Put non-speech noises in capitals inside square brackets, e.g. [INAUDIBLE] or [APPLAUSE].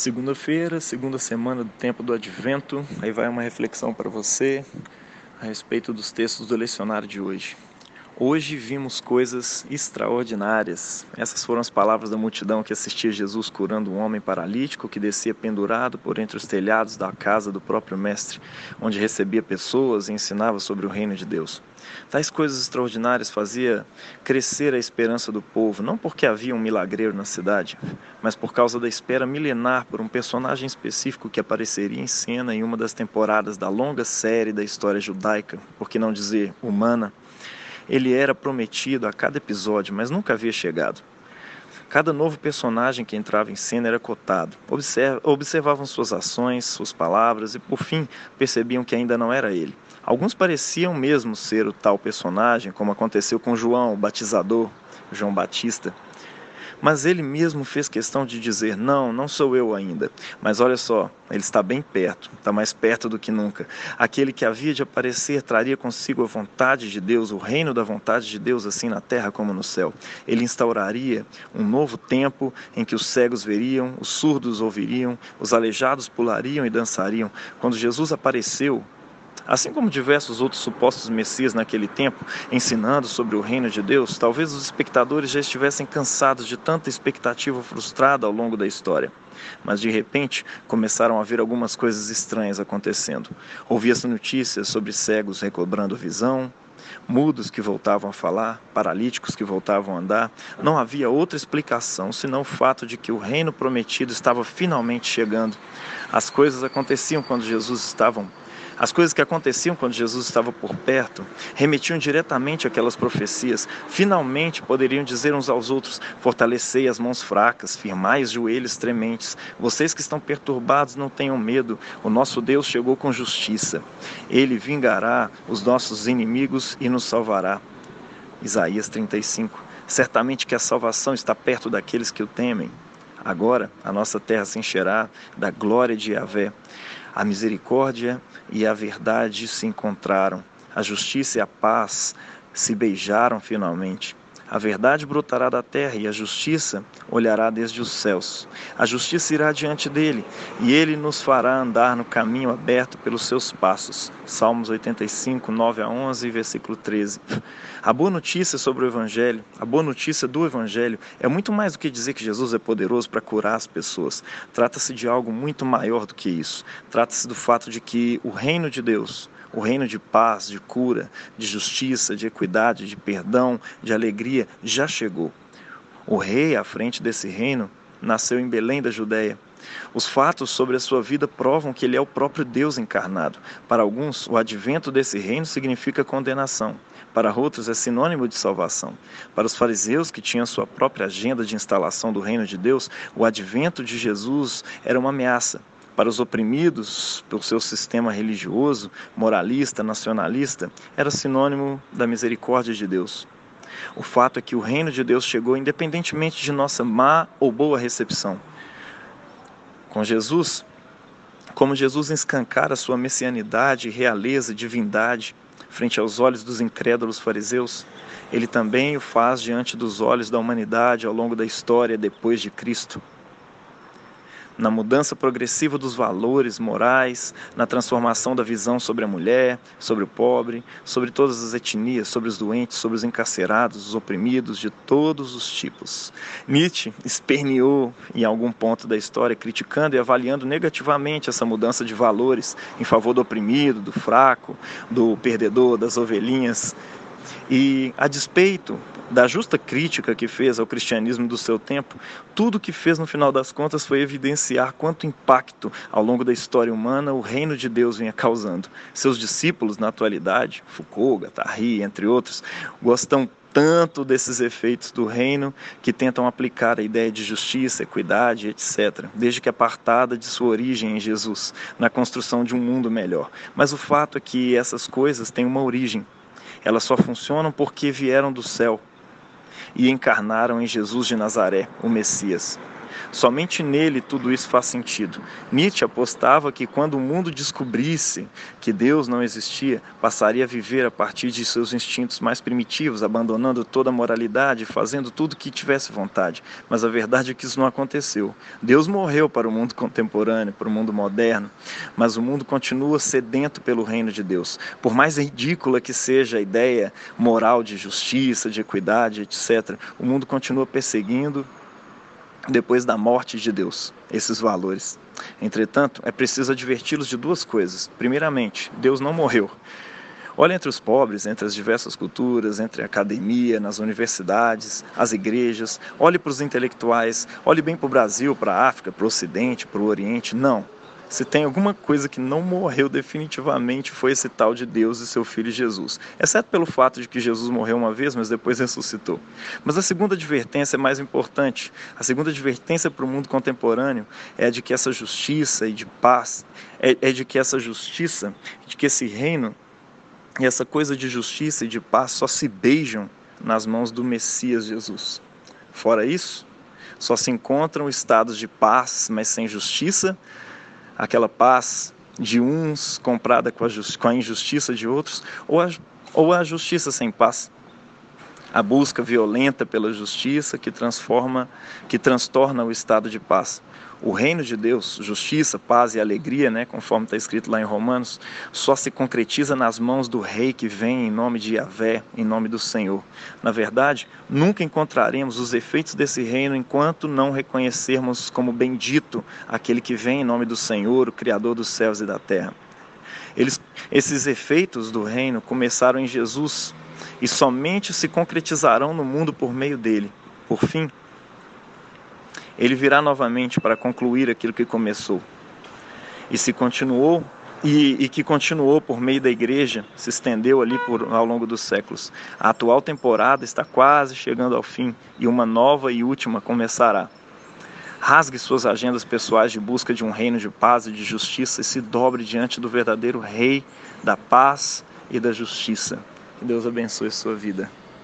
Segunda-feira, segunda semana do tempo do Advento, aí vai uma reflexão para você a respeito dos textos do lecionário de hoje. Hoje vimos coisas extraordinárias. Essas foram as palavras da multidão que assistia Jesus curando um homem paralítico que descia pendurado por entre os telhados da casa do próprio Mestre, onde recebia pessoas e ensinava sobre o reino de Deus. Tais coisas extraordinárias fazia crescer a esperança do povo, não porque havia um milagreiro na cidade, mas por causa da espera milenar por um personagem específico que apareceria em cena em uma das temporadas da longa série da história judaica, por que não dizer humana ele era prometido a cada episódio, mas nunca havia chegado. Cada novo personagem que entrava em cena era cotado. observavam suas ações, suas palavras e, por fim, percebiam que ainda não era ele. Alguns pareciam mesmo ser o tal personagem, como aconteceu com João, o batizador, João Batista. Mas ele mesmo fez questão de dizer: Não, não sou eu ainda. Mas olha só, ele está bem perto, está mais perto do que nunca. Aquele que havia de aparecer traria consigo a vontade de Deus, o reino da vontade de Deus, assim na terra como no céu. Ele instauraria um novo tempo em que os cegos veriam, os surdos ouviriam, os aleijados pulariam e dançariam. Quando Jesus apareceu, Assim como diversos outros supostos messias naquele tempo, ensinando sobre o reino de Deus, talvez os espectadores já estivessem cansados de tanta expectativa frustrada ao longo da história. Mas de repente começaram a ver algumas coisas estranhas acontecendo. Ouvia-se notícias sobre cegos recobrando visão, mudos que voltavam a falar, paralíticos que voltavam a andar. Não havia outra explicação senão o fato de que o reino prometido estava finalmente chegando. As coisas aconteciam quando Jesus estava as coisas que aconteciam quando Jesus estava por perto remetiam diretamente àquelas profecias. Finalmente poderiam dizer uns aos outros: Fortalecei as mãos fracas, firmai os joelhos trementes. Vocês que estão perturbados, não tenham medo. O nosso Deus chegou com justiça. Ele vingará os nossos inimigos e nos salvará. Isaías 35. Certamente que a salvação está perto daqueles que o temem. Agora a nossa terra se encherá da glória de Yahvé. A misericórdia e a verdade se encontraram, a justiça e a paz se beijaram finalmente. A verdade brotará da terra e a justiça olhará desde os céus. A justiça irá diante dele e ele nos fará andar no caminho aberto pelos seus passos. Salmos 85, 9 a 11, versículo 13. A boa notícia sobre o Evangelho, a boa notícia do Evangelho, é muito mais do que dizer que Jesus é poderoso para curar as pessoas. Trata-se de algo muito maior do que isso. Trata-se do fato de que o reino de Deus, o reino de paz, de cura, de justiça, de equidade, de perdão, de alegria já chegou. O rei à frente desse reino nasceu em Belém da Judéia. Os fatos sobre a sua vida provam que ele é o próprio Deus encarnado. Para alguns, o advento desse reino significa condenação. Para outros, é sinônimo de salvação. Para os fariseus, que tinham sua própria agenda de instalação do reino de Deus, o advento de Jesus era uma ameaça para os oprimidos pelo seu sistema religioso, moralista, nacionalista, era sinônimo da misericórdia de Deus. O fato é que o reino de Deus chegou independentemente de nossa má ou boa recepção. Com Jesus, como Jesus escancara sua messianidade, realeza, divindade frente aos olhos dos incrédulos fariseus, ele também o faz diante dos olhos da humanidade ao longo da história depois de Cristo na mudança progressiva dos valores morais, na transformação da visão sobre a mulher, sobre o pobre, sobre todas as etnias, sobre os doentes, sobre os encarcerados, os oprimidos de todos os tipos. Nietzsche esperneou em algum ponto da história, criticando e avaliando negativamente essa mudança de valores em favor do oprimido, do fraco, do perdedor, das ovelhinhas. E a despeito da justa crítica que fez ao cristianismo do seu tempo, tudo que fez no final das contas foi evidenciar quanto impacto ao longo da história humana o reino de Deus vinha causando. Seus discípulos na atualidade, Foucault, Guattari, entre outros, gostam tanto desses efeitos do reino que tentam aplicar a ideia de justiça, equidade, etc., desde que apartada de sua origem em Jesus, na construção de um mundo melhor. Mas o fato é que essas coisas têm uma origem. Elas só funcionam porque vieram do céu e encarnaram em Jesus de Nazaré, o Messias. Somente nele tudo isso faz sentido. Nietzsche apostava que quando o mundo descobrisse que Deus não existia, passaria a viver a partir de seus instintos mais primitivos, abandonando toda a moralidade, fazendo tudo que tivesse vontade. Mas a verdade é que isso não aconteceu. Deus morreu para o mundo contemporâneo, para o mundo moderno, mas o mundo continua sedento pelo reino de Deus. Por mais ridícula que seja a ideia moral de justiça, de equidade, etc., o mundo continua perseguindo depois da morte de Deus, esses valores. Entretanto, é preciso adverti-los de duas coisas. Primeiramente, Deus não morreu. Olhe entre os pobres, entre as diversas culturas, entre a academia, nas universidades, as igrejas. Olhe para os intelectuais. Olhe bem para o Brasil, para a África, para o Ocidente, para o Oriente. Não. Se tem alguma coisa que não morreu definitivamente foi esse tal de Deus e seu Filho Jesus. Exceto pelo fato de que Jesus morreu uma vez, mas depois [LAUGHS] ressuscitou. Mas a segunda advertência é mais importante. A segunda advertência para o mundo contemporâneo é de que essa justiça e de paz, é, é de que essa justiça, de que esse reino e essa coisa de justiça e de paz só se beijam nas mãos do Messias Jesus. Fora isso, só se encontram estados de paz, mas sem justiça, aquela paz de uns comprada com a, com a injustiça de outros, ou a, ou a justiça sem paz. A busca violenta pela justiça que transforma, que transtorna o estado de paz o reino de Deus, justiça, paz e alegria, né, conforme está escrito lá em Romanos, só se concretiza nas mãos do rei que vem em nome de Yahvé, em nome do Senhor. Na verdade, nunca encontraremos os efeitos desse reino enquanto não reconhecermos como bendito aquele que vem em nome do Senhor, o Criador dos céus e da terra. Eles, esses efeitos do reino começaram em Jesus e somente se concretizarão no mundo por meio dele. Por fim, ele virá novamente para concluir aquilo que começou. E se continuou e, e, que continuou por meio da igreja, se estendeu ali por, ao longo dos séculos. A atual temporada está quase chegando ao fim e uma nova e última começará. Rasgue suas agendas pessoais de busca de um reino de paz e de justiça e se dobre diante do verdadeiro Rei da paz e da justiça. Que Deus abençoe sua vida.